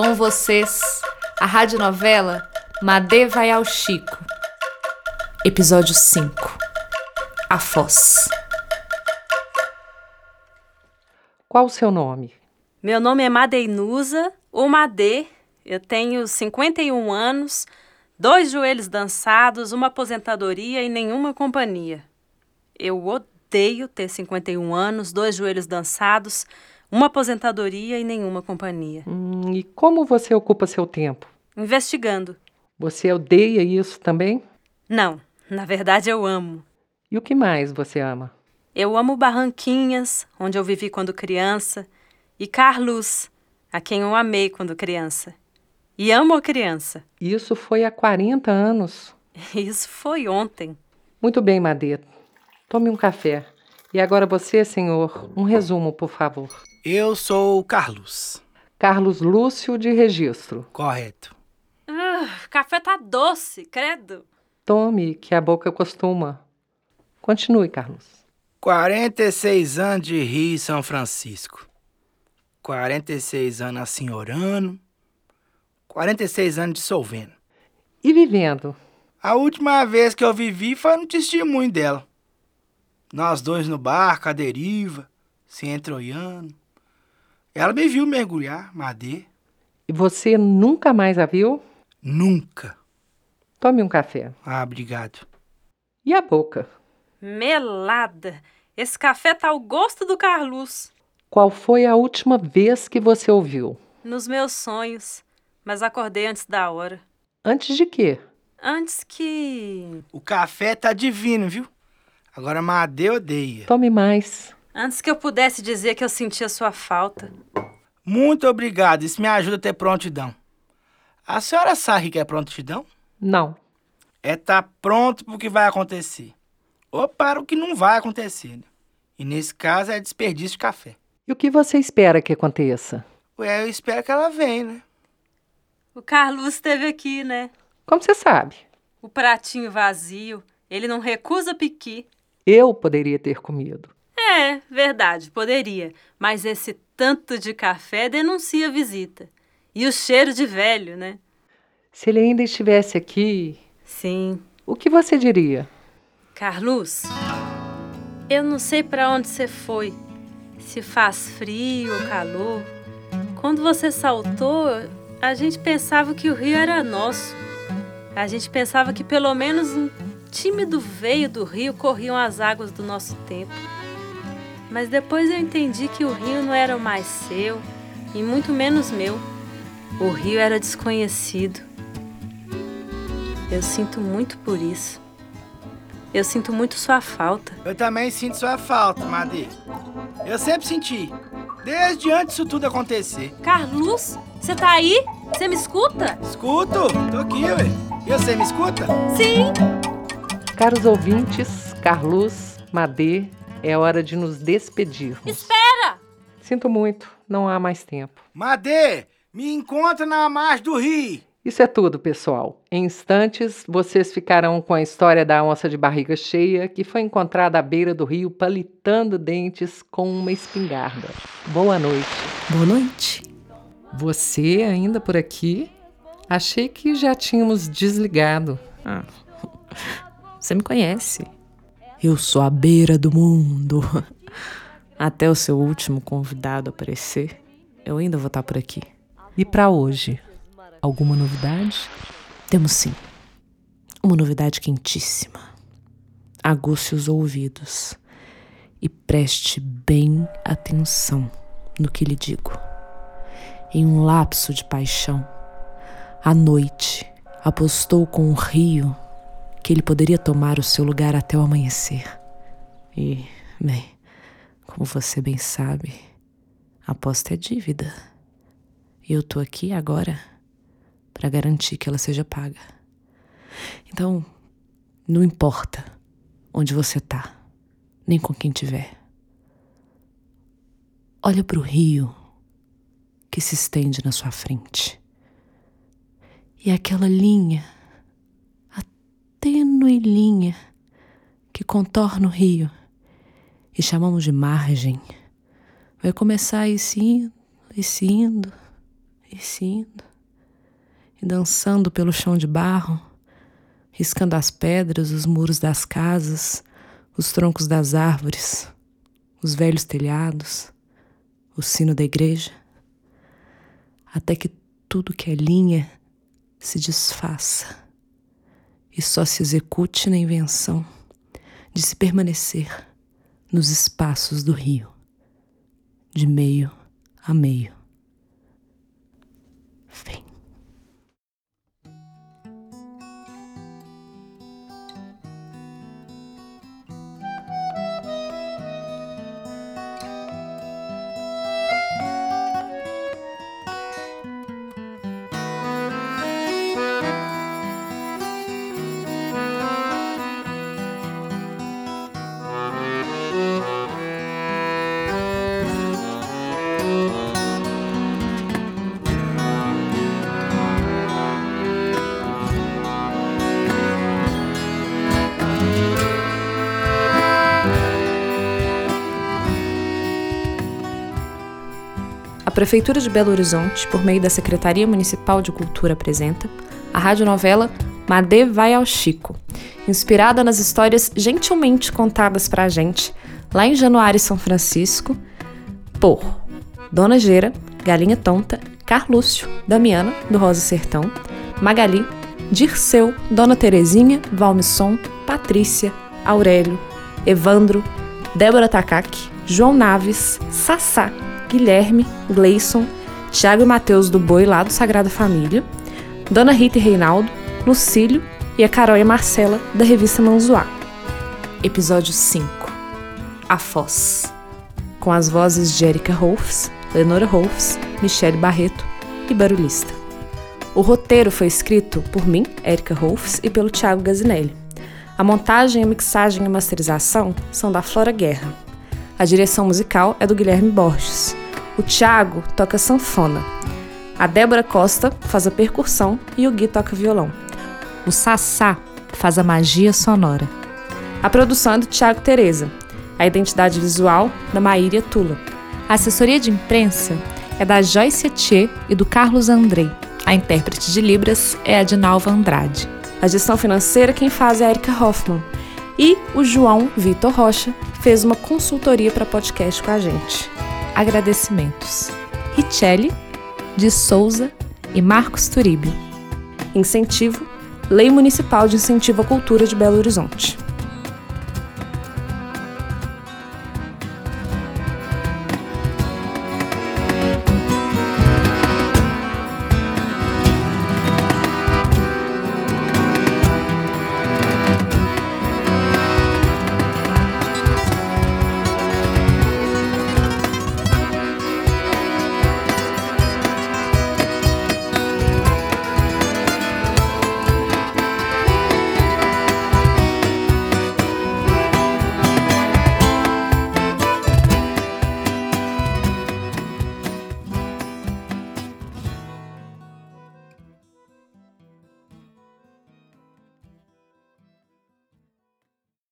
Com vocês, a radionovela Madê vai ao Chico. Episódio 5 A Foz. Qual o seu nome? Meu nome é Madeinusa, ou Madê. Eu tenho 51 anos, dois joelhos dançados, uma aposentadoria e nenhuma companhia. Eu odeio ter 51 anos, dois joelhos dançados, uma aposentadoria e nenhuma companhia. Hum, e como você ocupa seu tempo? Investigando. Você odeia isso também? Não, na verdade eu amo. E o que mais você ama? Eu amo Barranquinhas, onde eu vivi quando criança, e Carlos, a quem eu amei quando criança. E amo a criança. Isso foi há 40 anos. Isso foi ontem. Muito bem, Madê. Tome um café. E agora você, senhor, um resumo, por favor. Eu sou o Carlos. Carlos Lúcio de Registro. Correto. Ah, café tá doce, credo. Tome, que a boca costuma. Continue, Carlos. 46 anos de Rio e São Francisco. 46 anos assim orando. 46 anos dissolvendo. E vivendo? A última vez que eu vivi foi no testemunho dela. Nós dois no barco, a deriva, se entroiando. Ela me viu mergulhar, Madê. E você nunca mais a viu? Nunca. Tome um café. Ah, obrigado. E a boca? Melada. Esse café tá ao gosto do Carlos. Qual foi a última vez que você ouviu? Nos meus sonhos. Mas acordei antes da hora. Antes de quê? Antes que. O café tá divino, viu? Agora Madê odeia. Tome mais. Antes que eu pudesse dizer que eu sentia sua falta. Muito obrigado, isso me ajuda a ter prontidão. A senhora sabe que é prontidão? Não. É estar tá pronto para o que vai acontecer. Ou para o que não vai acontecer. Né? E nesse caso é desperdício de café. E o que você espera que aconteça? Ué, eu espero que ela venha, né? O Carlos esteve aqui, né? Como você sabe? O pratinho vazio. Ele não recusa piqui. Eu poderia ter comido. É, verdade, poderia. Mas esse tanto de café denuncia a visita. E o cheiro de velho, né? Se ele ainda estivesse aqui. Sim. O que você diria? Carlos, eu não sei para onde você foi. Se faz frio ou calor. Quando você saltou, a gente pensava que o rio era nosso. A gente pensava que pelo menos um tímido veio do rio corriam as águas do nosso tempo. Mas depois eu entendi que o rio não era mais seu e muito menos meu. O rio era desconhecido. Eu sinto muito por isso. Eu sinto muito sua falta. Eu também sinto sua falta, Madê. Eu sempre senti. Desde antes disso tudo acontecer. Carlos, você tá aí? Você me escuta? Escuto, tô aqui, ué. E você me escuta? Sim. Caros ouvintes, Carlos, Madê, é hora de nos despedirmos. Espera! Sinto muito, não há mais tempo. Madê, me encontra na margem do rio. Isso é tudo, pessoal. Em instantes, vocês ficarão com a história da onça de barriga cheia que foi encontrada à beira do rio palitando dentes com uma espingarda. Boa noite. Boa noite. Você ainda por aqui? Achei que já tínhamos desligado. Ah, você me conhece. Eu sou a beira do mundo. Até o seu último convidado aparecer, eu ainda vou estar por aqui. E para hoje, alguma novidade? Temos sim. Uma novidade quentíssima. Aguce os ouvidos e preste bem atenção no que lhe digo. Em um lapso de paixão, à noite apostou com o rio que ele poderia tomar o seu lugar até o amanhecer. E, bem, como você bem sabe, aposta é dívida. E eu tô aqui agora para garantir que ela seja paga. Então, não importa onde você tá, nem com quem tiver. Olha para o rio que se estende na sua frente. E aquela linha, tênue linha que contorna o rio e chamamos de margem, vai começar a ir se indo, e se indo, e se indo, e dançando pelo chão de barro, riscando as pedras, os muros das casas, os troncos das árvores, os velhos telhados, o sino da igreja, até que tudo que é linha se desfaça e só se execute na invenção de se permanecer nos espaços do rio, de meio a meio. Vem. A Prefeitura de Belo Horizonte, por meio da Secretaria Municipal de Cultura, apresenta a radionovela Madê Vai ao Chico, inspirada nas histórias gentilmente contadas pra gente lá em Januário São Francisco por Dona Gera, Galinha Tonta, Carlúcio, Damiana, do Rosa Sertão, Magali, Dirceu, Dona Terezinha, Valmisson, Patrícia, Aurélio, Evandro, Débora Takaki, João Naves, Sassá, Guilherme, Gleison, Tiago e Mateus do Boi lá do Sagrada Família, Dona Rita e Reinaldo, Lucílio e a Carol e a Marcela da revista Manzuá. Episódio 5 A Foz Com as vozes de Erika Rolfs, Lenora Rolfs, Michele Barreto e Barulhista. O roteiro foi escrito por mim, Erika Rolfs, e pelo Tiago Gazinelli. A montagem, a mixagem e a masterização são da Flora Guerra. A direção musical é do Guilherme Borges. O Thiago toca sanfona. A Débora Costa faz a percussão e o Gui toca violão. O Sassá faz a magia sonora. A produção é do Thiago Tereza. A identidade visual da Maíria Tula. A assessoria de imprensa é da Joyce Etier e do Carlos Andrei. A intérprete de Libras é a de Nalva Andrade. A gestão financeira quem faz é a Erika Hoffman. E o João Vitor Rocha fez uma consultoria para podcast com a gente. Agradecimentos. Richelle, de Souza e Marcos Turibio. Incentivo, Lei Municipal de Incentivo à Cultura de Belo Horizonte.